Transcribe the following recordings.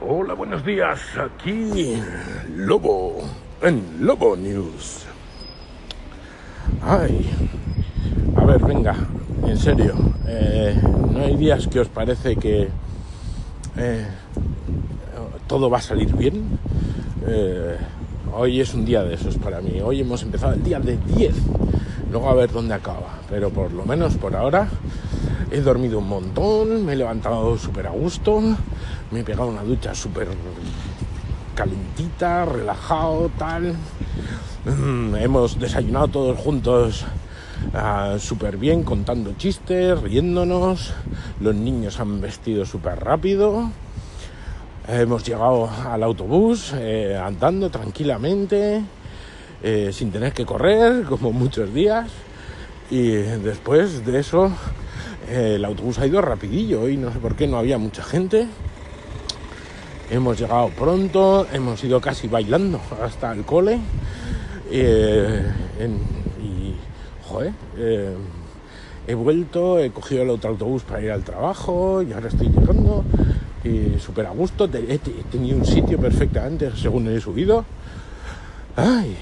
Hola, buenos días. Aquí Lobo en Lobo News. Ay, a ver, venga, en serio. eh, ¿No hay días que os parece que eh, todo va a salir bien? Eh, hoy es un día de esos para mí. Hoy hemos empezado el día de 10. Luego a ver dónde acaba. Pero por lo menos por ahora he dormido un montón, me he levantado súper a gusto, me he pegado una ducha súper calentita, relajado, tal. Mm, hemos desayunado todos juntos ah, súper bien, contando chistes, riéndonos. Los niños han vestido súper rápido. Hemos llegado al autobús eh, andando tranquilamente, eh, sin tener que correr, como muchos días. Y después de eso, eh, el autobús ha ido rapidillo y no sé por qué no había mucha gente. Hemos llegado pronto, hemos ido casi bailando hasta el cole. eh, y, eh, he vuelto, he cogido el otro autobús para ir al trabajo y ahora estoy llegando y súper a gusto. He tenido un sitio perfectamente según he subido. Ay,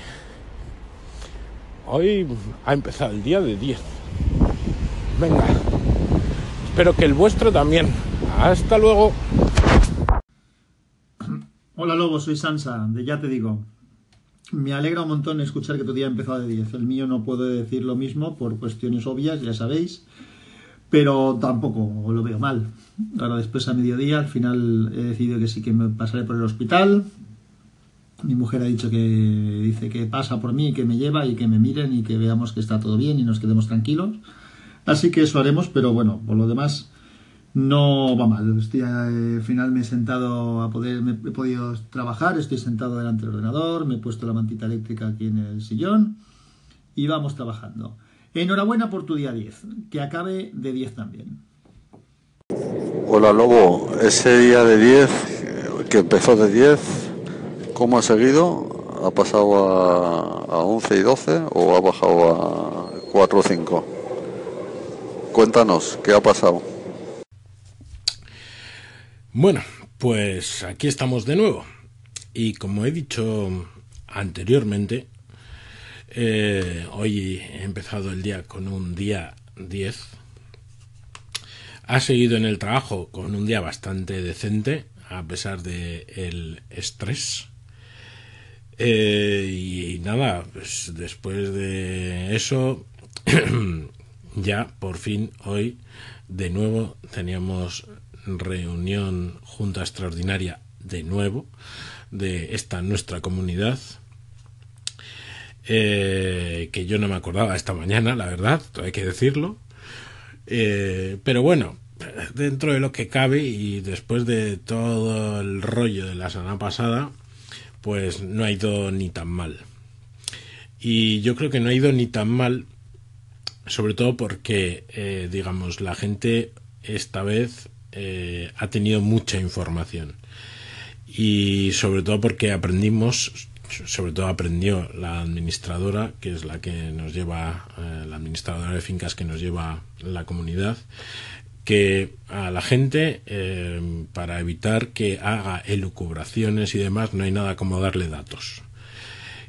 hoy ha empezado el día de 10. Venga, espero que el vuestro también. Hasta luego. Hola Lobo, soy Sansa, de Ya Te Digo. Me alegra un montón escuchar que tu día ha empezado de 10. El mío no puedo decir lo mismo por cuestiones obvias, ya sabéis, pero tampoco lo veo mal. Ahora después a mediodía, al final he decidido que sí que me pasaré por el hospital. Mi mujer ha dicho que dice que pasa por mí, que me lleva y que me miren y que veamos que está todo bien y nos quedemos tranquilos. Así que eso haremos, pero bueno, por lo demás no va mal. Estoy, eh, al final me he sentado a poder, me he podido trabajar, estoy sentado delante del ordenador, me he puesto la mantita eléctrica aquí en el sillón y vamos trabajando. Enhorabuena por tu día 10, que acabe de 10 también. Hola Lobo, ese día de 10, eh, que empezó de 10, ¿cómo ha seguido? ¿Ha pasado a, a 11 y 12 o ha bajado a 4 o 5? Cuéntanos, ¿qué ha pasado? Bueno, pues aquí estamos de nuevo. Y como he dicho anteriormente, eh, hoy he empezado el día con un día 10. Ha seguido en el trabajo con un día bastante decente, a pesar de el estrés. Eh, y nada, pues después de eso, ya por fin hoy de nuevo teníamos reunión junta extraordinaria de nuevo de esta nuestra comunidad eh, que yo no me acordaba esta mañana la verdad hay que decirlo. Eh, pero bueno dentro de lo que cabe y después de todo el rollo de la semana pasada pues no ha ido ni tan mal. Y yo creo que no ha ido ni tan mal sobre todo porque eh, digamos la gente esta vez eh, ha tenido mucha información. Y sobre todo porque aprendimos sobre todo aprendió la administradora que es la que nos lleva eh, la administradora de fincas que nos lleva la comunidad que a la gente eh, para evitar que haga elucubraciones y demás no hay nada como darle datos.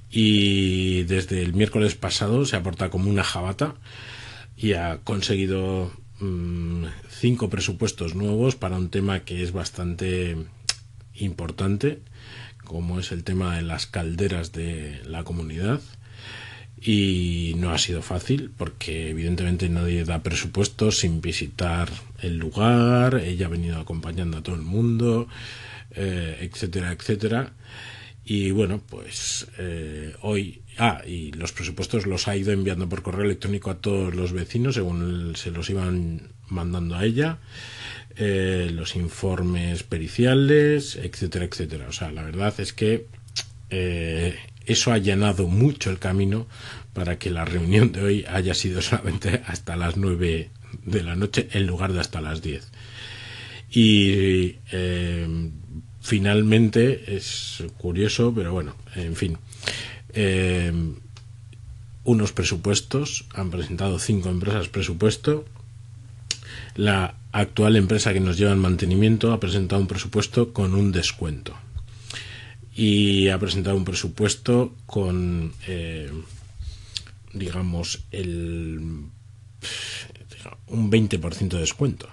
Y desde el miércoles pasado se ha portado como una jabata y ha conseguido mm, cinco presupuestos nuevos para un tema que es bastante importante como es el tema de las calderas de la comunidad. Y no ha sido fácil porque evidentemente nadie da presupuestos sin visitar el lugar. Ella ha venido acompañando a todo el mundo eh, etcétera etcétera y bueno, pues eh, hoy. Ah, y los presupuestos los ha ido enviando por correo electrónico a todos los vecinos según se los iban mandando a ella. eh, los informes periciales, etcétera, etcétera. O sea, la verdad es que eh, eso ha allanado mucho el camino para que la reunión de hoy haya sido solamente hasta las 9 de la noche en lugar de hasta las 10. Y eh, finalmente es curioso, pero bueno, en fin. Eh, unos presupuestos, han presentado cinco empresas presupuesto la actual empresa que nos lleva en mantenimiento ha presentado un presupuesto con un descuento. Y ha presentado un presupuesto con, eh, digamos, el, un 20% de descuento.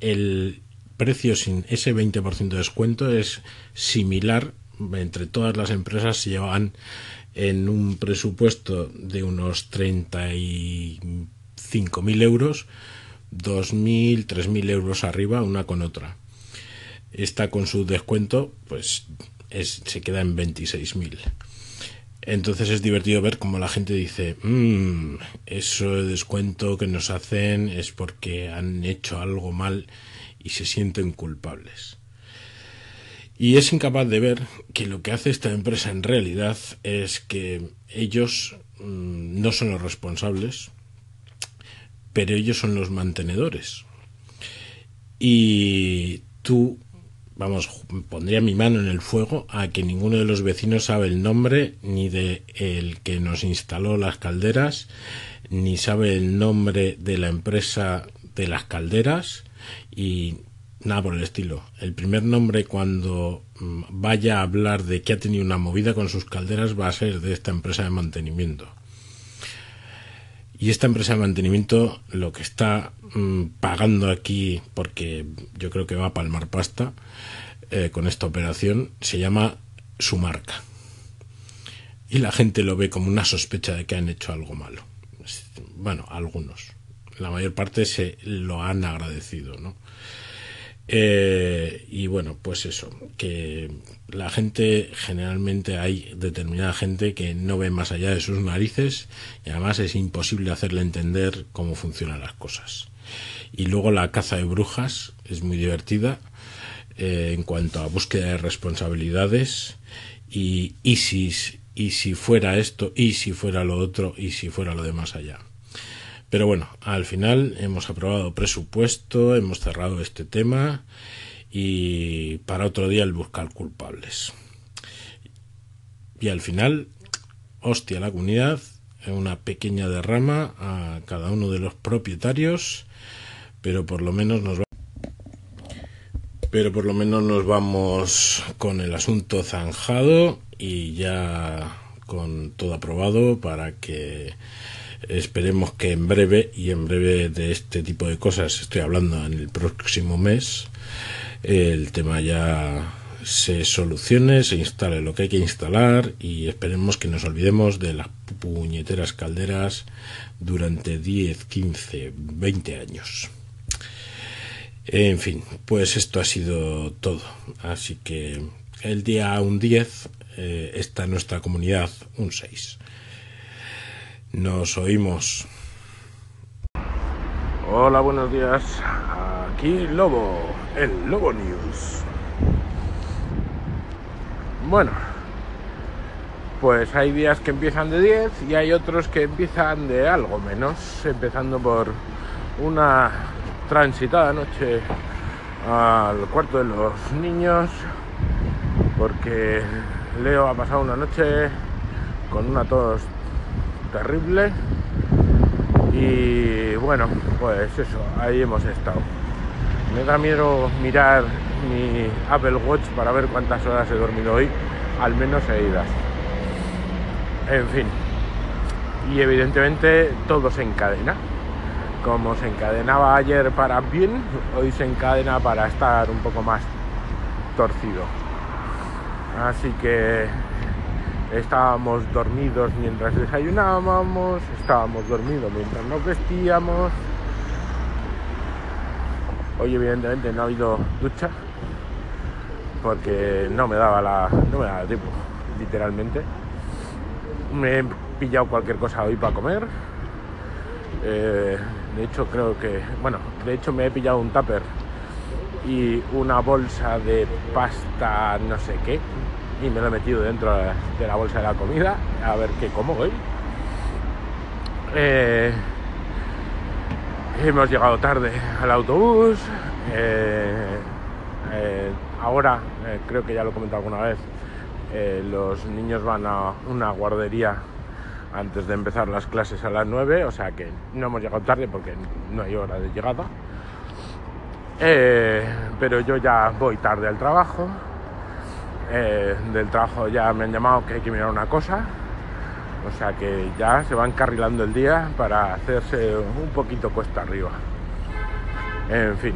El precio sin ese 20% de descuento es similar entre todas las empresas se llevan en un presupuesto de unos 35.000 euros 2.000, 3.000 euros arriba una con otra. Esta con su descuento pues es, se queda en 26.000. Entonces es divertido ver cómo la gente dice, mmm, eso de descuento que nos hacen es porque han hecho algo mal y se sienten culpables. Y es incapaz de ver que lo que hace esta empresa en realidad es que ellos mm, no son los responsables, pero ellos son los mantenedores. Y tú, vamos, pondría mi mano en el fuego a que ninguno de los vecinos sabe el nombre ni de el que nos instaló las calderas, ni sabe el nombre de la empresa de las calderas y nada por el estilo. El primer nombre cuando mm, vaya a hablar de que ha tenido una movida con sus calderas va a ser de esta empresa de mantenimiento. Y esta empresa de mantenimiento lo que está mm, pagando aquí, porque yo creo que va a palmar pasta eh, con esta operación, se llama su marca. Y la gente lo ve como una sospecha de que han hecho algo malo. Bueno, algunos. La mayor parte se lo han agradecido, ¿no? Eh, y bueno, pues eso, que la gente, generalmente hay determinada gente que no ve más allá de sus narices y además es imposible hacerle entender cómo funcionan las cosas. Y luego la caza de brujas es muy divertida eh, en cuanto a búsqueda de responsabilidades y, y si, y si fuera esto, y si fuera lo otro, y si fuera lo de más allá. Pero bueno, al final hemos aprobado presupuesto, hemos cerrado este tema y para otro día el buscar culpables. Y al final, hostia, la comunidad, una pequeña derrama a cada uno de los propietarios, pero por lo menos nos pero por lo menos nos vamos con el asunto zanjado y ya con todo aprobado para que Esperemos que en breve, y en breve de este tipo de cosas estoy hablando en el próximo mes, el tema ya se solucione, se instale lo que hay que instalar y esperemos que nos olvidemos de las puñeteras calderas durante 10, 15, 20 años. En fin, pues esto ha sido todo. Así que el día un 10 eh, está nuestra comunidad un 6. Nos oímos. Hola, buenos días. Aquí Lobo, el Lobo News. Bueno, pues hay días que empiezan de 10 y hay otros que empiezan de algo menos, empezando por una transitada noche al cuarto de los niños, porque Leo ha pasado una noche con una tos terrible. Y bueno, pues eso, ahí hemos estado. Me da miedo mirar mi Apple Watch para ver cuántas horas he dormido hoy, al menos seguidas. En fin. Y evidentemente todo se encadena. Como se encadenaba ayer para bien, hoy se encadena para estar un poco más torcido. Así que Estábamos dormidos mientras desayunábamos, estábamos dormidos mientras nos vestíamos. Hoy evidentemente no ha habido ducha porque no me daba la no me daba tiempo, literalmente. Me he pillado cualquier cosa hoy para comer. Eh, de hecho creo que, bueno, de hecho me he pillado un tupper y una bolsa de pasta no sé qué, y me lo he metido dentro de la bolsa de la comida a ver qué como hoy. Eh, hemos llegado tarde al autobús. Eh, eh, ahora, creo que ya lo he comentado alguna vez, los niños van a una guardería antes de empezar las clases a las 9, o sea que no hemos llegado tarde porque no hay hora de llegada. Pero yo ya voy tarde al trabajo. Eh, del trabajo ya me han llamado que hay que mirar una cosa. O sea que ya se va encarrilando el día para hacerse un poquito cuesta arriba. En fin.